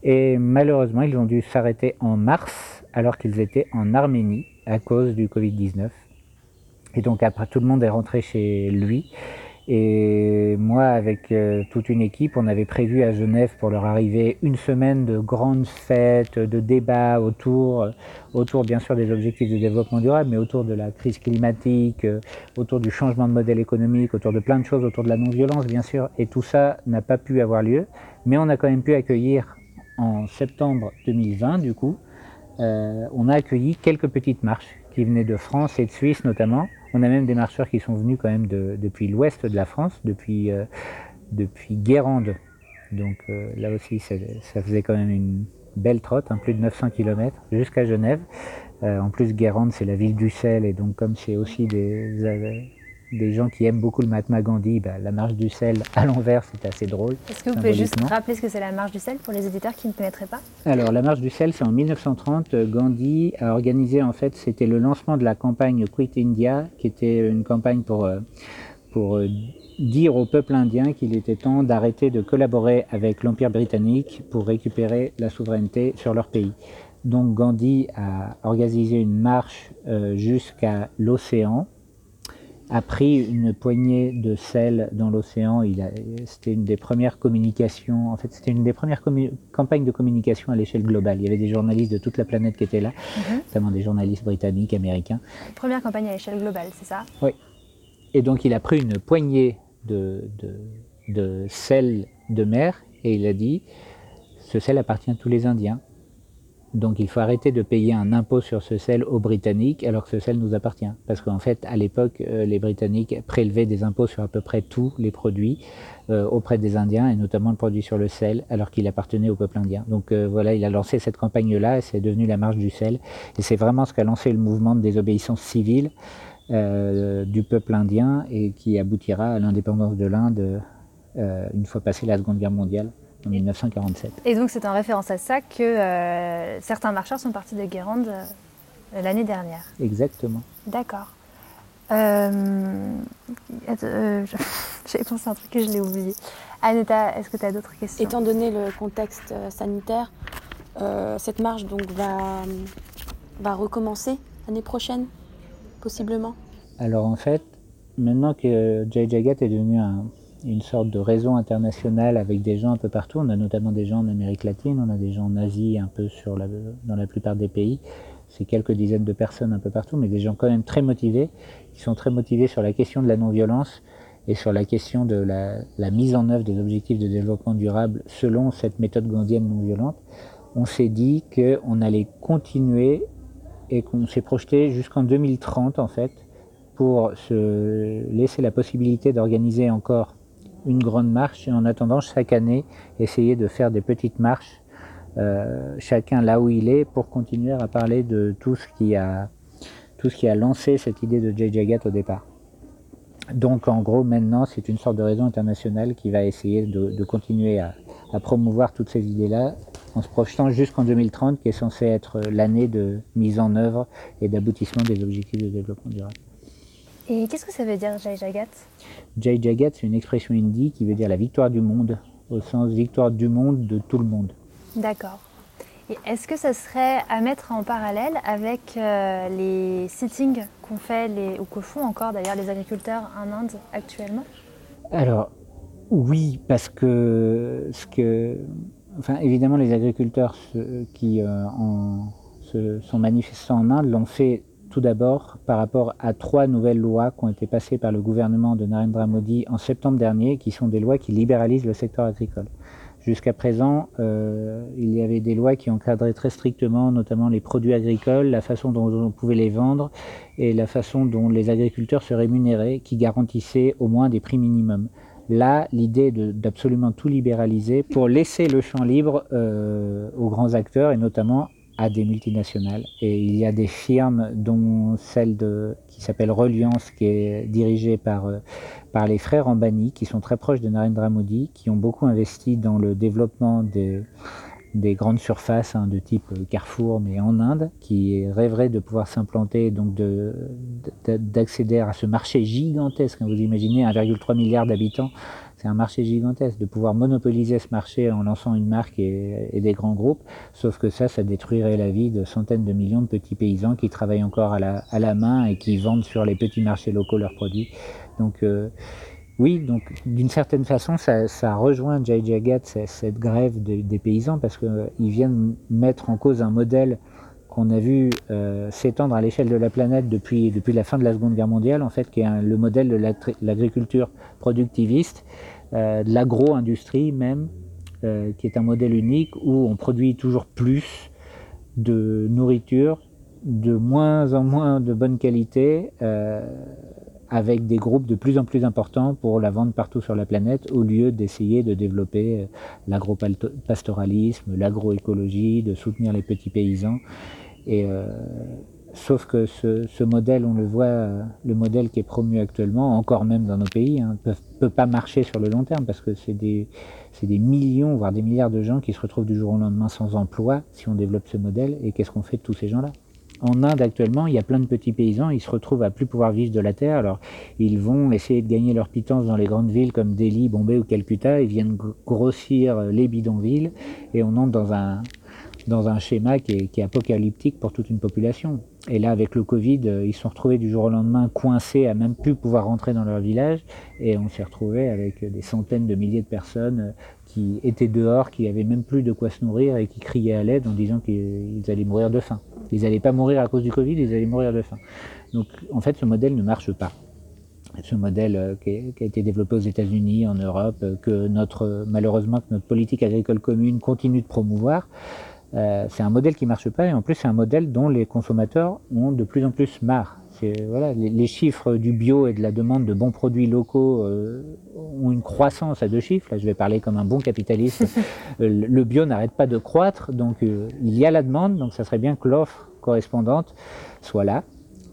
Et malheureusement, ils ont dû s'arrêter en mars, alors qu'ils étaient en Arménie, à cause du Covid-19. Et donc après, tout le monde est rentré chez lui. Et moi, avec euh, toute une équipe, on avait prévu à Genève pour leur arriver une semaine de grandes fêtes, de débats autour, euh, autour bien sûr des objectifs de développement durable, mais autour de la crise climatique, euh, autour du changement de modèle économique, autour de plein de choses, autour de la non-violence bien sûr. Et tout ça n'a pas pu avoir lieu, mais on a quand même pu accueillir en septembre 2020 du coup, on a accueilli quelques petites marches qui venaient de France et de Suisse notamment. On a même des marcheurs qui sont venus quand même depuis l'ouest de la France, depuis, euh, Guérande. Donc euh, là aussi, ça, faisait quand même une belle trotte, hein, plus de 900 km jusqu'à Genève. Euh, en plus, Guérande, c'est la ville du sel, et donc comme c'est aussi des, des gens qui aiment beaucoup le Mahatma Gandhi, bah, la marche du sel à l'envers, c'est assez drôle. Est-ce que vous pouvez juste rappeler ce que c'est la marche du sel pour les éditeurs qui ne connaîtraient pas? Alors, la marche du sel, c'est en 1930. Gandhi a organisé, en fait, c'était le lancement de la campagne Quit India, qui était une campagne pour, euh, pour euh, dire au peuple indien qu'il était temps d'arrêter de collaborer avec l'Empire britannique pour récupérer la souveraineté sur leur pays. Donc Gandhi a organisé une marche euh, jusqu'à l'océan, a pris une poignée de sel dans l'océan. C'était une des premières communications, en fait, c'était une des premières campagnes de communication à l'échelle globale. Il y avait des journalistes de toute la planète qui étaient là, mhm. notamment des journalistes britanniques, américains. Première campagne à l'échelle globale, c'est ça? Oui. Et donc il a pris une poignée de, de, de sel de mer et il a dit ce sel appartient à tous les Indiens. Donc il faut arrêter de payer un impôt sur ce sel aux Britanniques alors que ce sel nous appartient. Parce qu'en fait, à l'époque, euh, les Britanniques prélevaient des impôts sur à peu près tous les produits euh, auprès des Indiens, et notamment le produit sur le sel, alors qu'il appartenait au peuple indien. Donc euh, voilà, il a lancé cette campagne-là, et c'est devenu la marche du sel. Et c'est vraiment ce qu'a lancé le mouvement de désobéissance civile du peuple indien, et qui aboutira à l'indépendance de l'Inde une fois passée la Seconde Guerre mondiale en 1947. Et donc c'est en référence à ça que euh, certains marcheurs sont partis de Guérande euh, l'année dernière. Exactement. D'accord. Euh, J'avais pensé à un truc que je l'ai oublié. Aneta, est-ce que tu as d'autres questions? Étant donné le contexte sanitaire, cette marche donc va, va recommencer l'année prochaine, possiblement? Alors en fait, maintenant que Jay Jagat est devenu un, une sorte de réseau international avec des gens un peu partout. On a notamment des gens en Amérique latine, on a des gens en Asie, un peu sur dans la plupart des pays. C'est quelques dizaines de personnes un peu partout, mais des gens quand même très motivés, qui sont très motivés sur la question de la non-violence et sur la question de la, la, mise en œuvre des objectifs de développement durable selon cette méthode gandhienne non violente. On s'est dit qu'on allait continuer et qu'on s'est projeté jusqu'en 2030 en fait pour se laisser la possibilité d'organiser encore une grande marche et en attendant chaque année essayer de faire des petites marches euh, chacun là où il est pour continuer à parler de tout ce qui a tout ce qui a lancé cette idée de Jay Jagat au départ. Donc en gros maintenant c'est une sorte de réseau international qui va essayer de, continuer à, à, promouvoir toutes ces idées-là en se projetant jusqu'en 2030 qui est censé être l'année de mise en œuvre et d'aboutissement des objectifs de développement durable. Et qu'est-ce que ça veut dire Jai Jagat? Jai Jagat, c'est une expression hindi qui veut dire la victoire du monde, au sens victoire du monde de tout le monde. D'accord. Et est-ce que ça serait à mettre en parallèle avec euh, les sittings qu'ont fait les, ou que font encore d'ailleurs les agriculteurs en Inde actuellement? Alors, oui, parce que, ce que enfin, évidemment, les agriculteurs qui euh, se sont manifestés en Inde l'ont fait tout d'abord, par rapport à trois nouvelles lois qui ont été passées par le gouvernement de Narendra Modi en septembre dernier, qui sont des lois qui libéralisent le secteur agricole. Jusqu'à présent, euh, il y avait des lois qui encadraient très strictement notamment les produits agricoles, la façon dont on pouvait les vendre et la façon dont les agriculteurs se rémunéraient, qui garantissaient au moins des prix minimums. Là, l'idée d'absolument tout libéraliser pour laisser le champ libre euh, aux grands acteurs et notamment à des multinationales. Et il y a des firmes, dont celle qui s'appelle Reliance, qui est dirigée par, euh, par les frères Ambani, qui sont très proches de Narendra Modi, qui ont beaucoup investi dans le développement des, des grandes surfaces hein, de type Carrefour, mais en Inde, qui rêveraient de pouvoir s'implanter, donc d'accéder à ce marché gigantesque. Hein, vous imaginez 1,3 milliard d'habitants c'est un marché gigantesque, de pouvoir monopoliser ce marché en lançant une marque et, des grands groupes, sauf que ça, ça détruirait la vie de centaines de millions de petits paysans qui travaillent encore à la, main et qui vendent sur les petits marchés locaux leurs produits. Donc euh, oui, donc d'une certaine façon, ça, rejoint Jai Jagat, cette grève des paysans, parce qu'ils euh, viennent mettre en cause un modèle qu'on a vu euh, s'étendre à l'échelle de la planète depuis, depuis la fin de la Seconde Guerre mondiale, en fait, qui est le modèle de l'agriculture productiviste, euh, de l'agro-industrie même, euh, qui est un modèle unique où on produit toujours plus de nourriture, de moins en moins de bonne qualité, avec des groupes de plus en plus importants pour la vendre partout sur la planète, au lieu d'essayer de développer l'agro-pastoralisme, l'agroécologie, de soutenir les petits paysans. Et, euh, sauf que ce, modèle, on le voit, euh, le modèle qui est promu actuellement, encore même dans nos pays, ne hein, peut, pas marcher sur le long terme parce que c'est des millions, voire des milliards de gens qui se retrouvent du jour au lendemain sans emploi si on développe ce modèle. Et qu'est-ce qu'on fait de tous ces gens-là? En Inde actuellement, il y a plein de petits paysans, ils se retrouvent à plus pouvoir vivre de la terre, alors ils vont essayer de gagner leur pitance dans les grandes villes comme Delhi, Bombay ou Calcutta, ils viennent grossir les bidonvilles et on entre dans un, schéma qui est, apocalyptique pour toute une population. Et là, avec le Covid, ils se sont retrouvés du jour au lendemain coincés à même plus pouvoir rentrer dans leur village. Et on s'est retrouvés avec des centaines de milliers de personnes qui étaient dehors, qui avaient même plus de quoi se nourrir et qui criaient à l'aide en disant qu'ils allaient mourir de faim. Ils n'allaient pas mourir à cause du Covid, ils allaient mourir de faim. Donc, en fait, ce modèle ne marche pas ce modèle euh, qui, a été développé aux États-Unis, en Europe, euh, que malheureusement notre politique agricole commune continue de promouvoir. Euh, c'est un modèle qui marche pas et en plus c'est un modèle dont les consommateurs ont de plus en plus marre. Voilà, les, les, chiffres du bio et de la demande de bons produits locaux euh, ont une croissance à deux chiffres. Là, je vais parler comme un bon capitaliste. le bio n'arrête pas de croître, donc euh, il y a la demande, donc ça serait bien que l'offre correspondante soit là.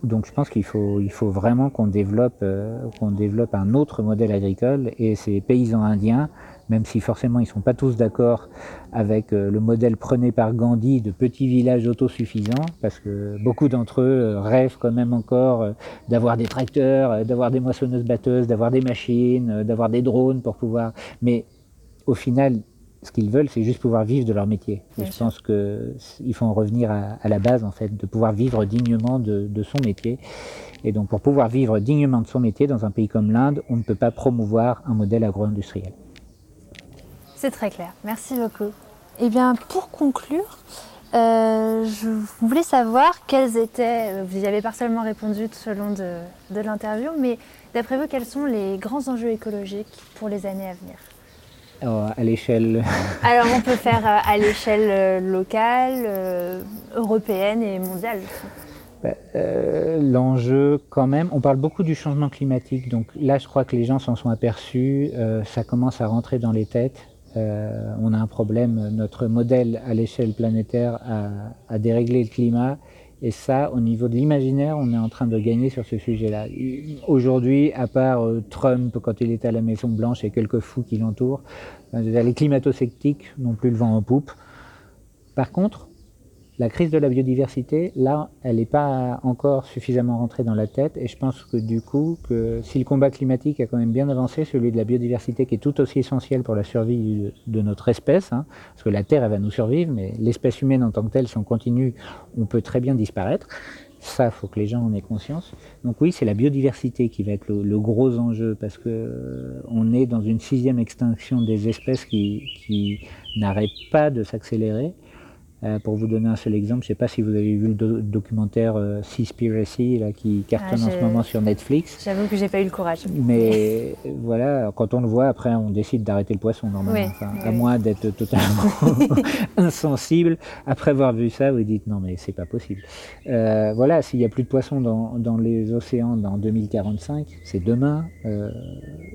Donc je pense qu'il faut, il faut vraiment qu'on développe, euh, qu'on développe un autre modèle agricole et ces paysans indiens, même si forcément ils ne sont pas tous d'accord avec euh, le modèle prôné par Gandhi de petits villages autosuffisants, parce que beaucoup d'entre eux euh, rêvent quand même encore d'avoir des tracteurs, d'avoir des moissonneuses-batteuses, d'avoir des machines, d'avoir des drones pour pouvoir... Mais au final, ce qu'ils veulent, c'est juste pouvoir vivre de leur métier. Et je pense qu'il faut en revenir à, la base, en fait, de pouvoir vivre dignement de, son métier. Et donc, pour pouvoir vivre dignement de son métier dans un pays comme l'Inde, on ne peut pas promouvoir un modèle agro-industriel. C'est très clair. Merci beaucoup. Eh bien, pour conclure, euh, je voulais savoir quels étaient, euh, vous y avez partiellement répondu tout au long de, de l'interview, mais d'après vous, quels sont les grands enjeux écologiques pour les années à venir? Euh, à l'échelle Alors on peut faire euh, à l'échelle locale, européenne et mondiale. Bah, l'enjeu quand même, on parle beaucoup du changement climatique, donc là je crois que les gens s'en sont aperçus, ça commence à rentrer dans les têtes. On a un problème, notre modèle à l'échelle planétaire a, déréglé le climat et ça, au niveau de l'imaginaire, on est en train de gagner sur ce sujet-là. Aujourd'hui, à part euh, Trump quand il était à la Maison Blanche et quelques fous qui l'entourent, les climato-sceptiques n'ont plus le vent en poupe. Par contre, la crise de la biodiversité, là, elle n'est pas encore suffisamment rentrée dans la tête. Et je pense que du coup, que si le combat climatique a quand même bien avancé, celui de la biodiversité qui est tout aussi essentiel pour la survie de notre espèce, hein, parce que la Terre, elle va nous survivre, mais l'espèce humaine en tant que telle, si on continue, on peut très bien disparaître. Ça, il faut que les gens en aient conscience. Donc oui, c'est la biodiversité qui va être le, gros enjeu parce que euh, on est dans une sixième extinction des espèces qui, qui n'arrête pas de s'accélérer. Euh, pour vous donner un seul exemple, je ne sais pas si vous avez vu le documentaire euh, Seaspiracy là, qui cartonne en ce moment sur Netflix. J'avoue que j'ai pas eu le courage. Mais voilà, quand on le voit, après on décide d'arrêter le poisson normalement. À moins d'être totalement insensible. Après avoir vu ça, vous dites non mais c'est pas possible. Euh, voilà, s'il n'y a plus de poissons dans, dans, les océans dans 2045, c'est demain. Euh,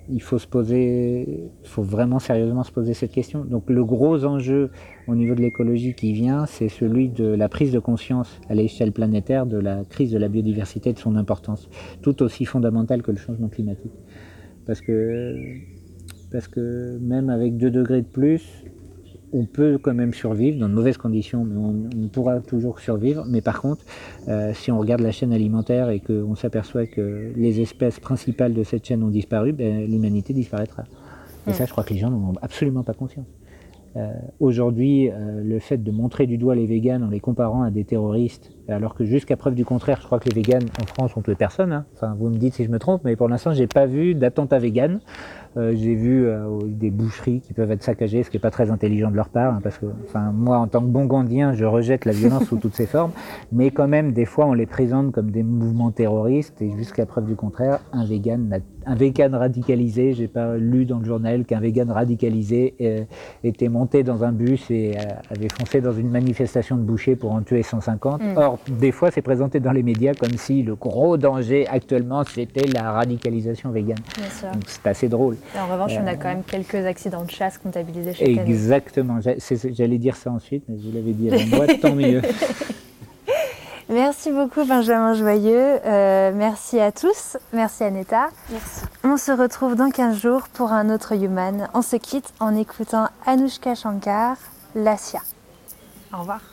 il faut se poser, il faut vraiment sérieusement se poser cette question. Donc le gros enjeu au niveau de l'écologie qui vient, c'est celui de la prise de conscience à l'échelle planétaire de la crise de la biodiversité et de son importance, tout aussi fondamentale que le changement climatique. Parce que, parce que même avec 2 degrés de plus, on peut quand même survivre dans de mauvaises conditions, mais on, pourra toujours survivre. Mais par contre, euh, si on regarde la chaîne alimentaire et qu'on s'aperçoit que les espèces principales de cette chaîne ont disparu, ben, l'humanité disparaîtra. Et ça, je crois que les gens n'en ont absolument pas conscience. Euh, aujourd'hui, euh, le fait de montrer du doigt les véganes en les comparant à des terroristes, alors que jusqu'à preuve du contraire, je crois que les véganes en France ont tué personne. Hein. Enfin, vous me dites si je me trompe, mais pour l'instant, j'ai pas vu d'attentat vegan. Euh, j'ai vu des boucheries qui peuvent être saccagées, ce qui n'est pas très intelligent de leur part, hein, parce que enfin, moi, en tant que bon gandien, je rejette la violence sous toutes ses formes, mais quand même, des fois, on les présente comme des mouvements terroristes, et jusqu'à preuve du contraire, un vegan, un vegan radicalisé, j'ai pas lu dans le journal qu'un vegan radicalisé euh, était monté dans un bus et avait foncé dans une manifestation de bouchers pour en tuer 150. Mm. Or, des fois, c'est présenté dans les médias comme si le gros danger actuellement, c'était la radicalisation végane. C'est assez drôle en revanche, on a quand même quelques accidents de chasse comptabilisés chaque année. Exactement. J'allais dire ça ensuite, mais vous l'avez dit avant moi, tant mieux. Merci beaucoup Benjamin Joyeux. Euh, merci à tous. Merci Aneta. Merci. On se retrouve dans 15 jours pour un autre Human. On se quitte en écoutant Anushka Shankar, Lassia. Au revoir.